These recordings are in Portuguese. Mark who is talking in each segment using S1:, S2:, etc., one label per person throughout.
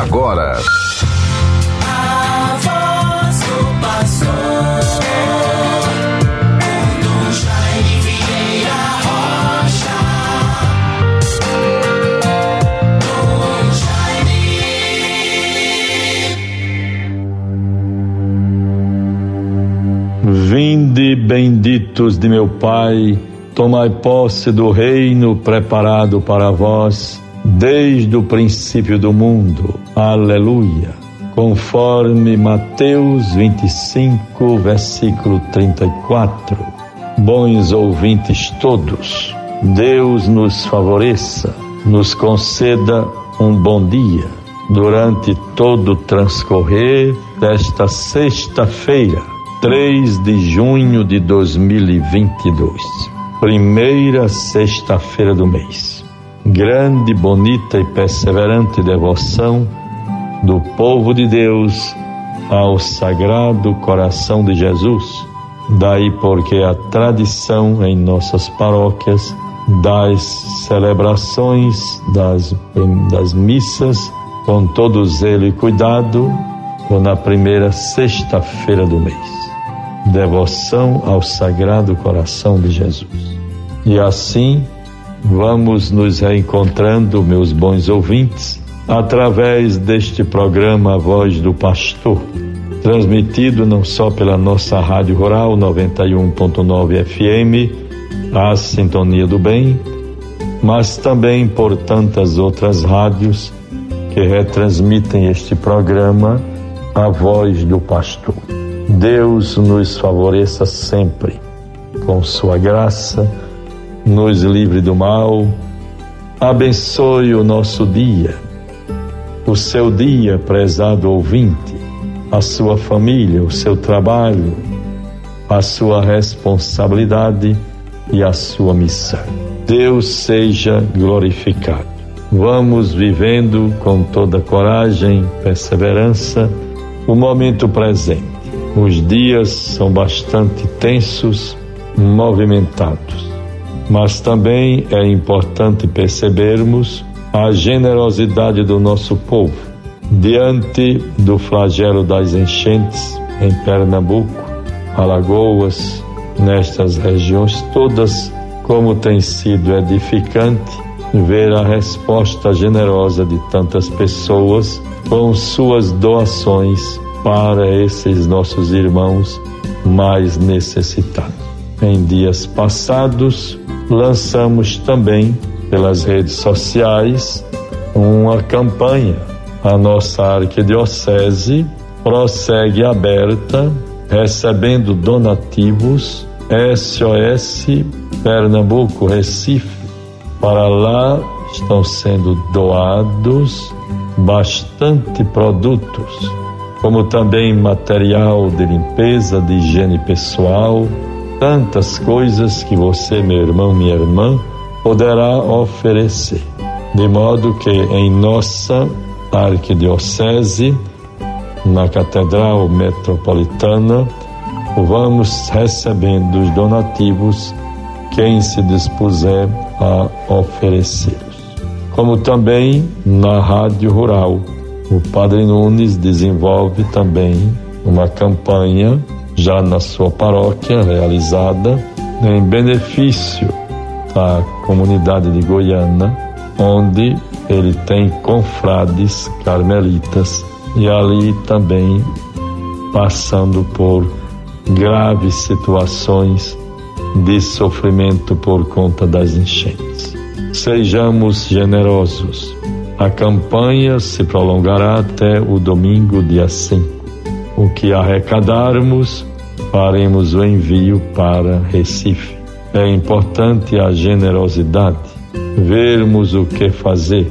S1: agora.
S2: Vinde, benditos de meu Pai, tomai posse do reino preparado para vós desde o princípio do mundo. Aleluia. Conforme Mateus 25, versículo 34. Bons ouvintes todos, Deus nos favoreça, nos conceda um bom dia durante todo o transcorrer desta sexta-feira, 3 de junho de 2022, primeira sexta-feira do mês grande, bonita e perseverante devoção do povo de Deus ao Sagrado Coração de Jesus. Daí porque a tradição em nossas paróquias das celebrações das, das missas com todo zelo e cuidado na primeira sexta-feira do mês. Devoção ao Sagrado Coração de Jesus. E assim Vamos nos reencontrando, meus bons ouvintes, através deste programa Voz do Pastor, transmitido não só pela nossa Rádio Rural 91.9 FM, a Sintonia do Bem, mas também por tantas outras rádios que retransmitem este programa A Voz do Pastor. Deus nos favoreça sempre com sua graça nos livre do mal, abençoe o nosso dia, o seu dia, prezado ouvinte, a sua família, o seu trabalho, a sua responsabilidade e a sua missão. Deus seja glorificado. Vamos vivendo com toda coragem, perseverança, o momento presente. Os dias são bastante tensos, movimentados mas também é importante percebermos a generosidade do nosso povo diante do flagelo das enchentes em Pernambuco, Alagoas, nestas regiões todas, como tem sido edificante ver a resposta generosa de tantas pessoas com suas doações para esses nossos irmãos mais necessitados. Em dias passados, lançamos também pelas redes sociais uma campanha. A nossa arquidiocese prossegue aberta, recebendo donativos SOS Pernambuco, Recife. Para lá estão sendo doados bastante produtos, como também material de limpeza, de higiene pessoal, tantas coisas que você, meu irmão, minha irmã, poderá oferecer. De modo que em nossa arquidiocese, na Catedral Metropolitana, vamos recebendo os donativos quem se dispuser a oferecê-los. Como também na Rádio Rural, o Padre Nunes desenvolve também uma campanha já na sua paróquia realizada em benefício da comunidade de Goiânia, onde ele tem confrades carmelitas e ali também passando por graves situações de sofrimento por conta das enchentes. Sejamos generosos. A campanha se prolongará até o domingo, dia 5 o que arrecadarmos, faremos o envio para Recife. É importante a generosidade, vermos o que fazer,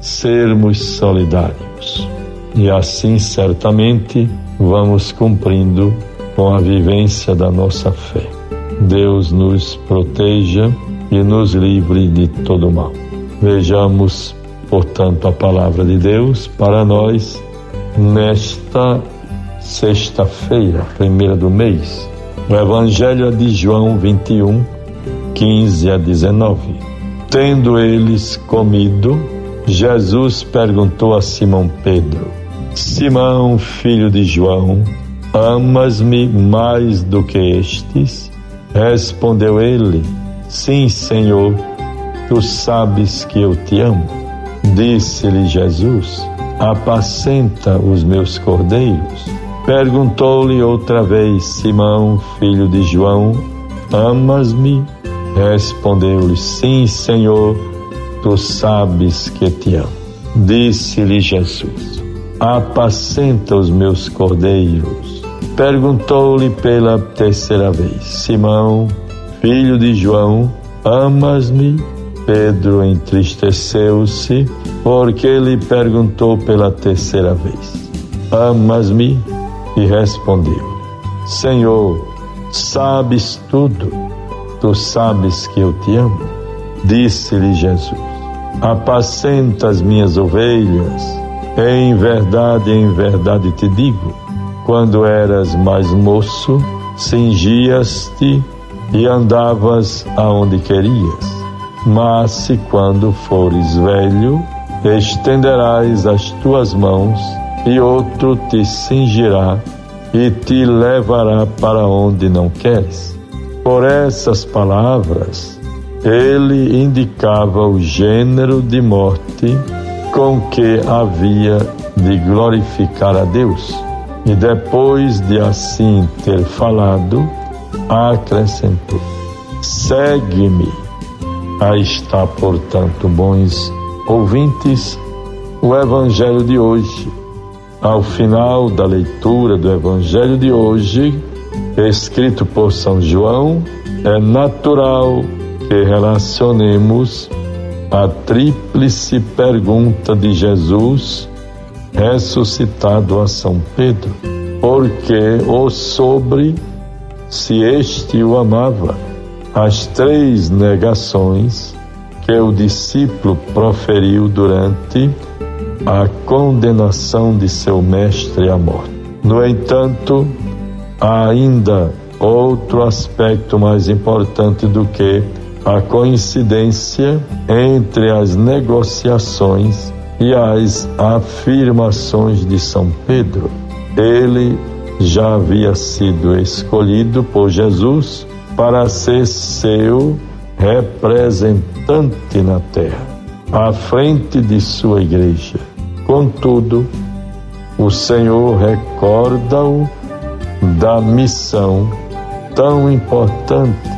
S2: sermos solidários. E assim, certamente, vamos cumprindo com a vivência da nossa fé. Deus nos proteja e nos livre de todo mal. Vejamos, portanto, a palavra de Deus para nós nesta sexta-feira, primeira do mês. O Evangelho é de João 21, 15 a 19. Tendo eles comido, Jesus perguntou a Simão Pedro: Simão, filho de João, amas-me mais do que estes? Respondeu ele: Sim, Senhor, tu sabes que eu te amo. Disse-lhe Jesus: Apacenta os meus cordeiros. Perguntou-lhe outra vez Simão, filho de João: Amas-me? Respondeu-lhe: Sim, Senhor, tu sabes que te amo. Disse-lhe Jesus: Apacenta os meus cordeiros. Perguntou-lhe pela terceira vez: Simão, filho de João, amas-me? Pedro entristeceu-se porque lhe perguntou pela terceira vez: Amas-me? E respondeu: Senhor, sabes tudo, tu sabes que eu te amo. Disse-lhe Jesus: Apacenta as minhas ovelhas. Em verdade, em verdade te digo: quando eras mais moço, cingias-te e andavas aonde querias. Mas se quando fores velho, estenderás as tuas mãos e outro te cingirá e te levará para onde não queres. Por essas palavras, ele indicava o gênero de morte com que havia de glorificar a Deus. E depois de assim ter falado, acrescentou: Segue-me. Aí está, portanto, bons ouvintes, o Evangelho de hoje ao final da leitura do Evangelho de hoje, escrito por São João, é natural que relacionemos a tríplice pergunta de Jesus ressuscitado a São Pedro, porque ou sobre se este o amava, as três negações que o discípulo proferiu durante a condenação de seu mestre à morte. No entanto, há ainda outro aspecto mais importante do que a coincidência entre as negociações e as afirmações de São Pedro. Ele já havia sido escolhido por Jesus para ser seu representante na terra, à frente de sua igreja. Contudo, o Senhor recorda-o da missão tão importante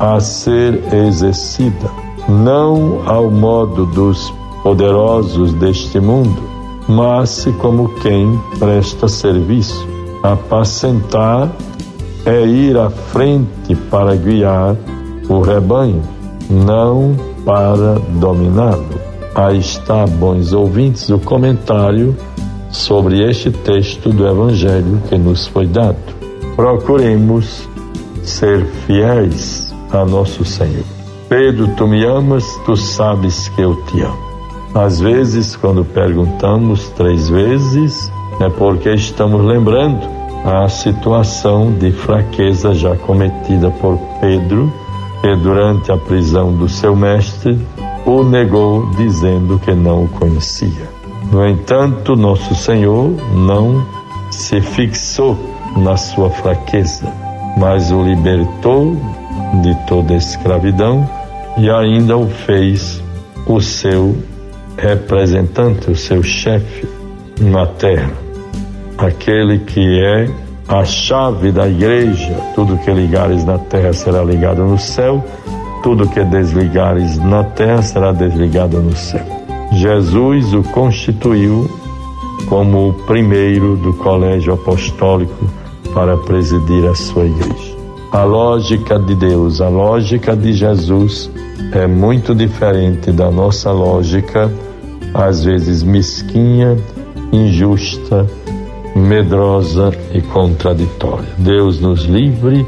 S2: a ser exercida, não ao modo dos poderosos deste mundo, mas como quem presta serviço. Apacentar é ir à frente para guiar o rebanho, não para dominá-lo. Aí está, bons ouvintes, o comentário sobre este texto do Evangelho que nos foi dado. Procuremos ser fiéis a nosso Senhor. Pedro, tu me amas, tu sabes que eu te amo. Às vezes, quando perguntamos três vezes, é porque estamos lembrando a situação de fraqueza já cometida por Pedro, que durante a prisão do seu mestre o negou, dizendo que não o conhecia. No entanto, nosso Senhor não se fixou na sua fraqueza, mas o libertou de toda escravidão e ainda o fez o seu representante, o seu chefe na terra, aquele que é a chave da igreja, tudo que ligares na terra será ligado no céu tudo que desligares na terra será desligado no céu. Jesus o constituiu como o primeiro do colégio apostólico para presidir a sua igreja. A lógica de Deus, a lógica de Jesus é muito diferente da nossa lógica, às vezes mesquinha, injusta, medrosa e contraditória. Deus nos livre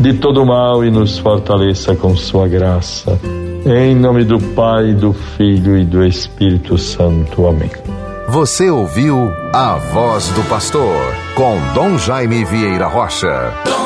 S2: de todo mal e nos fortaleça com sua graça. Em nome do Pai, do Filho e do Espírito Santo. Amém.
S1: Você ouviu a voz do pastor com Dom Jaime Vieira Rocha.